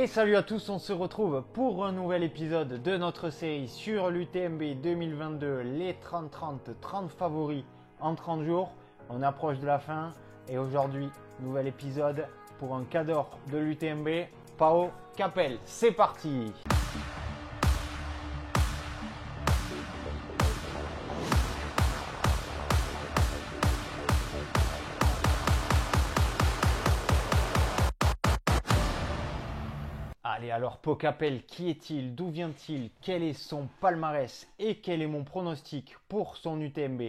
Et salut à tous, on se retrouve pour un nouvel épisode de notre série sur l'UTMB 2022, les 30-30, 30 favoris en 30 jours. On approche de la fin et aujourd'hui, nouvel épisode pour un cadre de l'UTMB, Pao Capel. C'est parti Allez, alors Pocapel, qui est-il? D'où vient-il? Quel est son palmarès? Et quel est mon pronostic pour son UTMB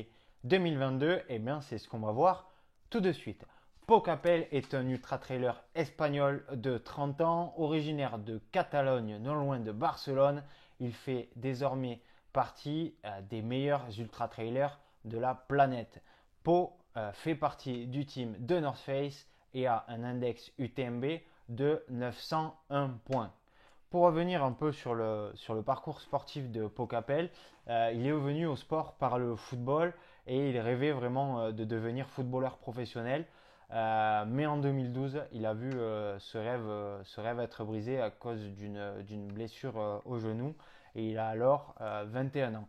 2022 Eh bien, c'est ce qu'on va voir tout de suite. Pocapel est un ultra-trailer espagnol de 30 ans, originaire de Catalogne, non loin de Barcelone. Il fait désormais partie euh, des meilleurs ultra-trailers de la planète. Po euh, fait partie du team de North Face et a un index UTMB de 901 points. Pour revenir un peu sur le, sur le parcours sportif de Pocapel, euh, il est venu au sport par le football et il rêvait vraiment euh, de devenir footballeur professionnel. Euh, mais en 2012, il a vu ce, rêve, ce rêve être brisé à cause d'une blessure au genou et il a alors 21 ans.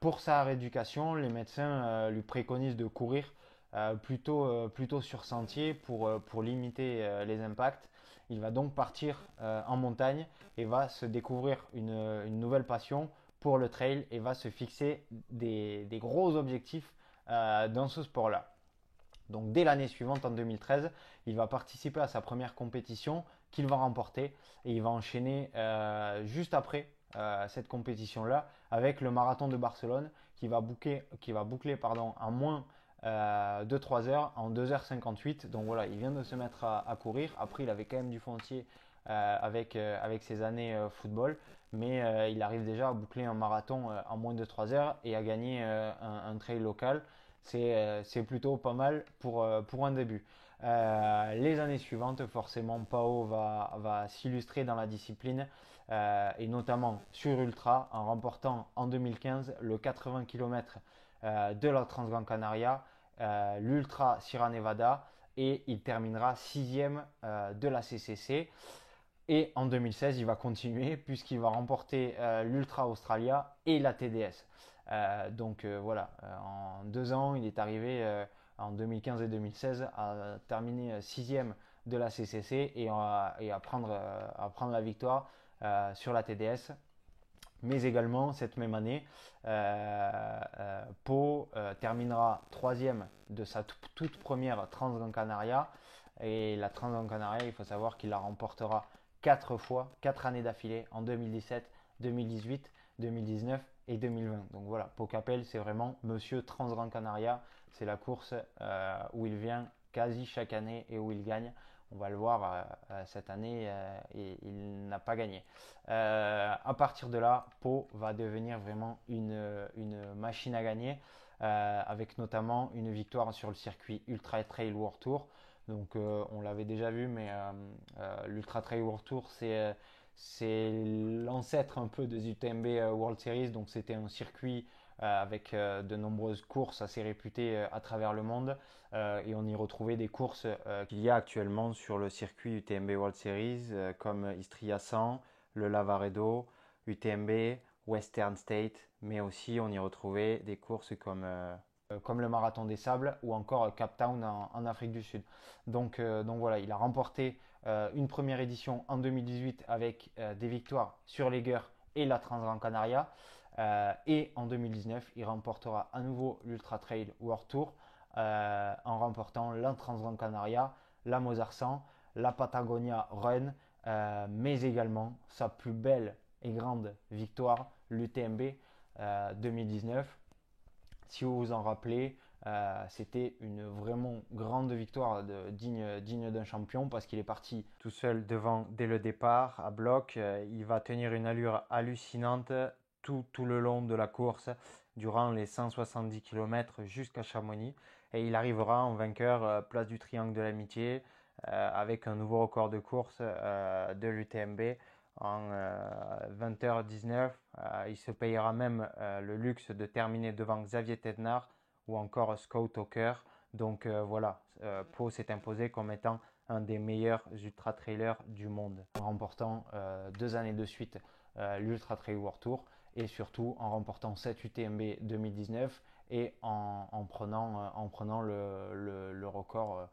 pour sa rééducation, les médecins lui préconisent de courir plutôt, plutôt sur sentier pour, pour limiter les impacts. Il va donc partir euh, en montagne et va se découvrir une, nouvelle passion pour le trail et va se fixer des, gros objectifs euh, dans ce sport-là. Donc dès l'année suivante, en 2013, il va participer à sa première compétition qu'il va remporter et il va enchaîner euh, juste après cette compétition-là avec le marathon de Barcelone qui va, boucler pardon, en moins euh, de 3 heures en 2h58. Donc voilà, il vient de se mettre à, courir. Après, il avait quand même du foncier euh, avec, euh, avec ses années football, mais il arrive déjà à boucler un marathon en moins de 3 heures et à gagner un, trail local. C'est plutôt pas mal pour, pour un début. les années suivantes, forcément, Pao va, va s'illustrer dans la discipline et notamment sur Ultra en remportant en 2015 le 80 km de la Transgran Canaria euh, l'Ultra Sierra Nevada et il terminera sixième euh, de la CCC. Et en 2016, il va continuer puisqu'il va remporter euh, l'Ultra Australia et la TDS. donc voilà, en deux ans, il est arrivé en 2015 et 2016 à terminer sixième de la CCC et, à prendre la victoire sur la TDS mais également cette même année, euh, euh, Pau euh, terminera troisième de sa toute première Transgran Canaria. Et la Transgran Canaria, il faut savoir qu'il la remportera quatre fois, quatre années d'affilée, en 2017, 2018, 2019 et 2020. Donc voilà, Pau Capel, c'est vraiment Monsieur Transgran Canaria. C'est la course où il vient quasi chaque année et où il gagne. On va le voir euh, euh, cette année, euh, et il n'a pas gagné. à partir de là, Pau va devenir vraiment une, machine à gagner, avec notamment une victoire sur le circuit Ultra Trail World Tour. Donc on l'avait déjà vu, mais l'Ultra Trail World Tour, c'est l'ancêtre un peu des UTMB World Series. Donc c'était un circuit avec euh, de nombreuses courses assez réputées euh, à travers le monde. et on y retrouvait des courses qu'il y a actuellement sur le circuit UTMB World Series, comme Istria 100, le Lavaredo, UTMB, Western State, mais aussi on y retrouvait des courses comme comme le marathon des sables ou encore Cap Town en, Afrique du Sud. Donc, donc voilà, il a remporté une première édition en 2018 avec des victoires sur les Gueurs et la Transgran Canaria. Euh, et en 2019, il remportera à nouveau l'Ultra Trail World Tour euh, en remportant la Transgran Canaria, la Mozart 100, la Patagonia Run, euh, mais également sa plus belle et grande victoire, l'UTMB 2019. Si vous vous en rappelez, c'était une vraiment grande victoire digne, digne d'un champion parce qu'il est parti tout seul devant dès le départ à bloc. il va tenir une allure hallucinante tout, le long de la course, durant les 170 km jusqu'à Chamonix. Et il arrivera en vainqueur euh, place du Triangle de l'Amitié euh, avec un nouveau record de course euh, de l'UTMB en 20h19. il se payera même le luxe de terminer devant Xavier Tednar ou encore Scott Hawker. Donc voilà, Pau s'est imposé comme étant un des meilleurs ultra trailers du monde, en remportant deux années de suite l'Ultra Trail World Tour et surtout en remportant 7 UTMB 2019 et en, prenant, en prenant le, record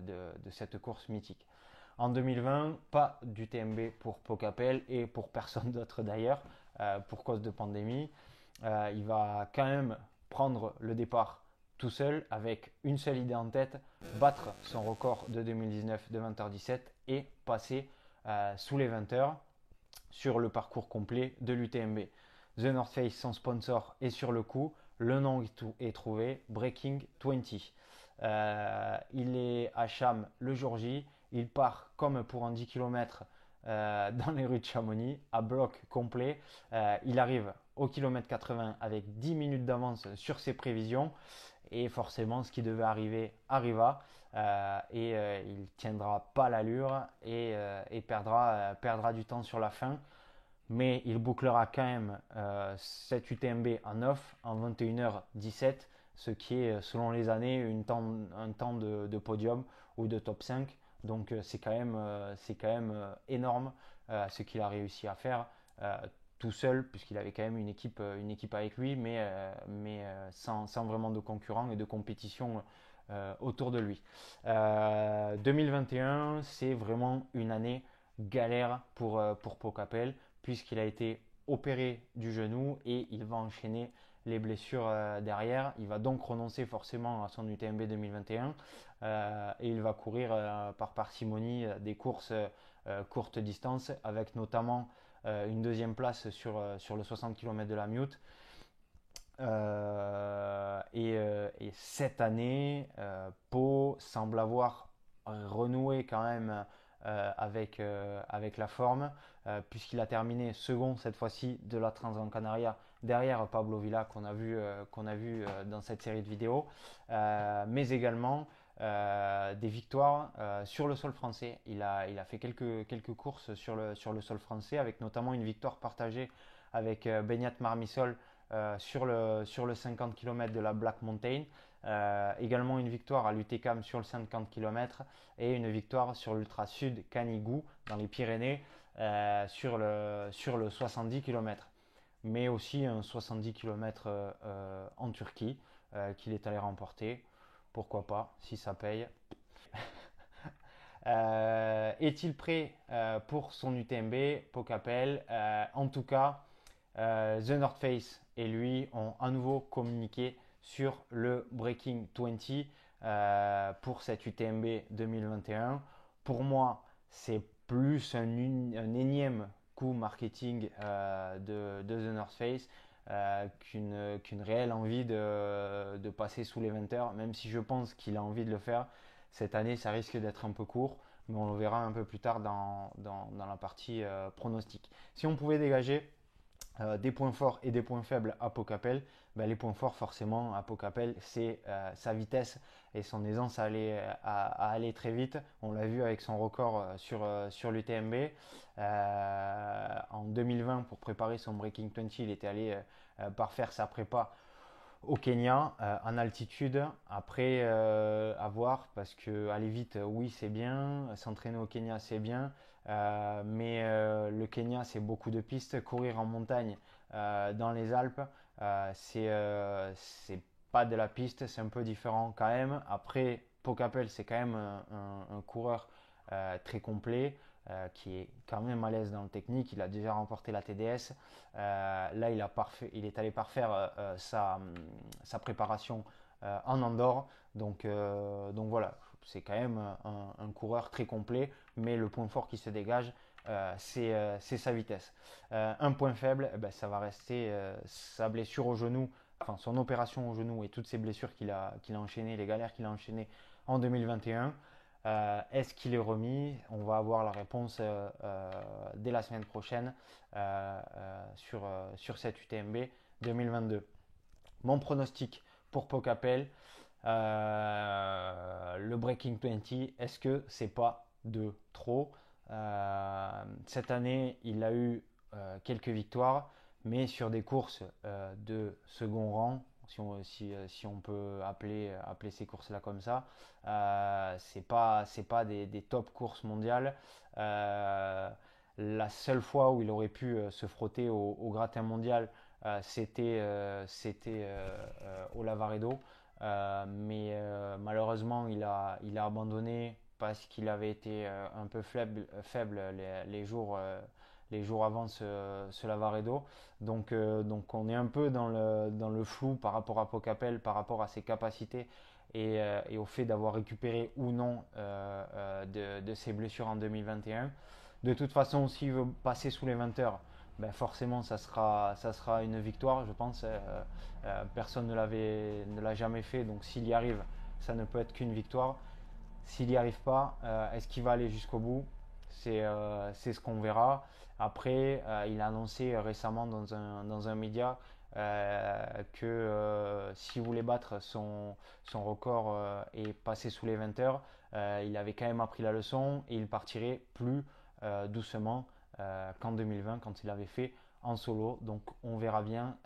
de, de, cette course mythique. En 2020, pas d'UTMB pour Pocapel et pour personne d'autre d'ailleurs, pour cause de pandémie. il va quand même prendre le départ tout seul avec une seule idée en tête, battre son record de 2019 de 20h17 et passer euh, sous les 20h sur le parcours complet de l'UTMB. The North Face, son sponsor, est sur le coup. Le nom est trouvé, Breaking 20. Euh, il est à Cham le jour J. Il part comme pour un 10 km euh, dans les rues de Chamonix, à bloc complet. il arrive au kilomètre 80 avec 10 minutes d'avance sur ses prévisions. Et forcément, ce qui devait arriver arriva. Euh, et euh, il tiendra pas l'allure et, euh, perdra, perdra du temps sur la fin. Mais il bouclera quand même cette UTMB en 9 en 21h17, ce qui est selon les années une temps, un temps de, podium ou de top 5. Donc c'est quand même, c'est quand même énorme ce qu'il a réussi à faire tout seul, puisqu'il avait quand même une équipe, euh, une équipe avec lui, mais, euh, mais euh, sans, sans, vraiment de concurrents et de compétition autour de lui. 2021, c'est vraiment une année galère pour, pour Pocapel, puisqu'il a été opéré du genou et il va enchaîner les blessures derrière. Il va donc renoncer forcément à son UTMB 2021 et il va courir par parcimonie des courses courte distance avec notamment euh, une deuxième place sur, euh, le 60 km de la Mute. Euh, et, cette année, Pau semble avoir renoué quand même avec, avec la forme, puisqu'il a terminé second cette fois-ci de la Transgran Canaria derrière Pablo Villa qu'on a vu, qu'on a vu dans cette série de vidéos, mais également euh, des victoires euh, sur le sol français. Il a, il a fait quelques, quelques courses sur le, sur le sol français, avec notamment une victoire partagée avec euh, Benyat Marmisol sur, le, sur le 50 km de la Black Mountain. Également une victoire à l'UTCAM sur le 50 km et une victoire sur l'Ultra Sud Canigou dans les Pyrénées sur, le, sur le 70 km. Mais aussi un 70 km en Turquie qu'il est allé remporter pourquoi pas, si ça paye. Euh, est-il prêt euh, pour son UTMB Pocapel? Euh, En tout cas, The North Face et lui ont à nouveau communiqué sur le Breaking 20 pour cette UTMB 2021. Pour moi, c'est plus un, énième coup marketing de, de, The North Face. Euh, qu'une réelle envie de, passer sous les 20 heures, même si je pense qu'il a envie de le faire. Cette année, ça risque d'être un peu court, mais on le verra un peu plus tard dans, la partie euh, pronostic. Si on pouvait dégager euh, des points forts et des points faibles à Pocapel, ben, les points forts forcément à Pocapel, c'est sa vitesse et son aisance à aller, très vite. On l'a vu avec son record sur, sur l'UTMB. en 2020, pour préparer son Breaking 20, il était allé euh, par faire sa prépa au Kenya euh, en altitude. Après, euh, à voir parce que aller vite, oui, c'est bien. S'entraîner au Kenya, c'est bien. Mais le Kenya, c'est beaucoup de pistes. Courir en montagne dans les Alpes, c'est pas de la piste, c'est un peu différent quand même. Après, Pocapel, c'est quand même un coureur très complet. Euh, qui est quand même à l'aise dans le technique. Il a déjà remporté la TDS. Euh, là, il, a parfait, il est allé parfaire euh, sa, sa, préparation en Andorre. Donc, donc voilà, c'est quand même un, coureur très complet. Mais le point fort qui se dégage, c'est sa vitesse. un point faible, eh ben, ça va rester sa blessure au genou, enfin son opération au genou et toutes ces blessures qu'il a, enchaînées, les galères qu'il a enchaînées en 2021. Euh, est-ce qu'il est remis? On va avoir la réponse euh, euh, dès la semaine prochaine sur, sur cette UTMB 2022. Mon pronostic pour Pocapel, le Breaking 20, est-ce que c'est pas de trop? Cette année, il a eu quelques victoires, mais sur des courses de second rang, si on, peut appeler, ces courses-là comme ça. Euh, c'est pas, pas des, top courses mondiales. la seule fois où il aurait pu se frotter au, au gratin mondial, c'était au Lavaredo. Mais malheureusement, il a, il a abandonné parce qu'il avait été un peu faible, faible les, les jours les jours avant ce, ce Lavaredo. Donc, euh, donc on est un peu dans le, dans le flou par rapport à Pocapel, par rapport à ses capacités et, euh, au fait d'avoir récupéré ou non euh, de, de, ses blessures en 2021. De toute façon, s'il veut passer sous les 20 heures, ben forcément ça sera, une victoire, je pense. personne ne l'avait, ne l'a jamais fait, donc s'il y arrive, ça ne peut être qu'une victoire. S'il n'y arrive pas, est-ce qu'il va aller jusqu'au bout? C'est, ce qu'on verra. Après, euh, il a annoncé récemment dans un, média euh, que euh, s'il voulait battre son, son record et passer sous les 20 heures, il avait quand même appris la leçon et il partirait plus doucement qu'en 2020 quand il avait fait en solo. Donc on verra bien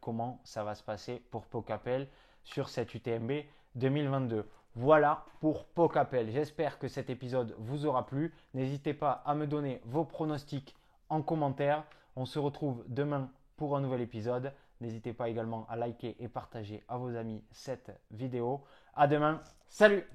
comment ça va se passer pour Pocapel sur cette UTMB 2022. Voilà pour Pocapel. J'espère que cet épisode vous aura plu. N'hésitez pas à me donner vos pronostics en commentaire. On se retrouve demain pour un nouvel épisode. N'hésitez pas également à liker et partager à vos amis cette vidéo. À demain. Salut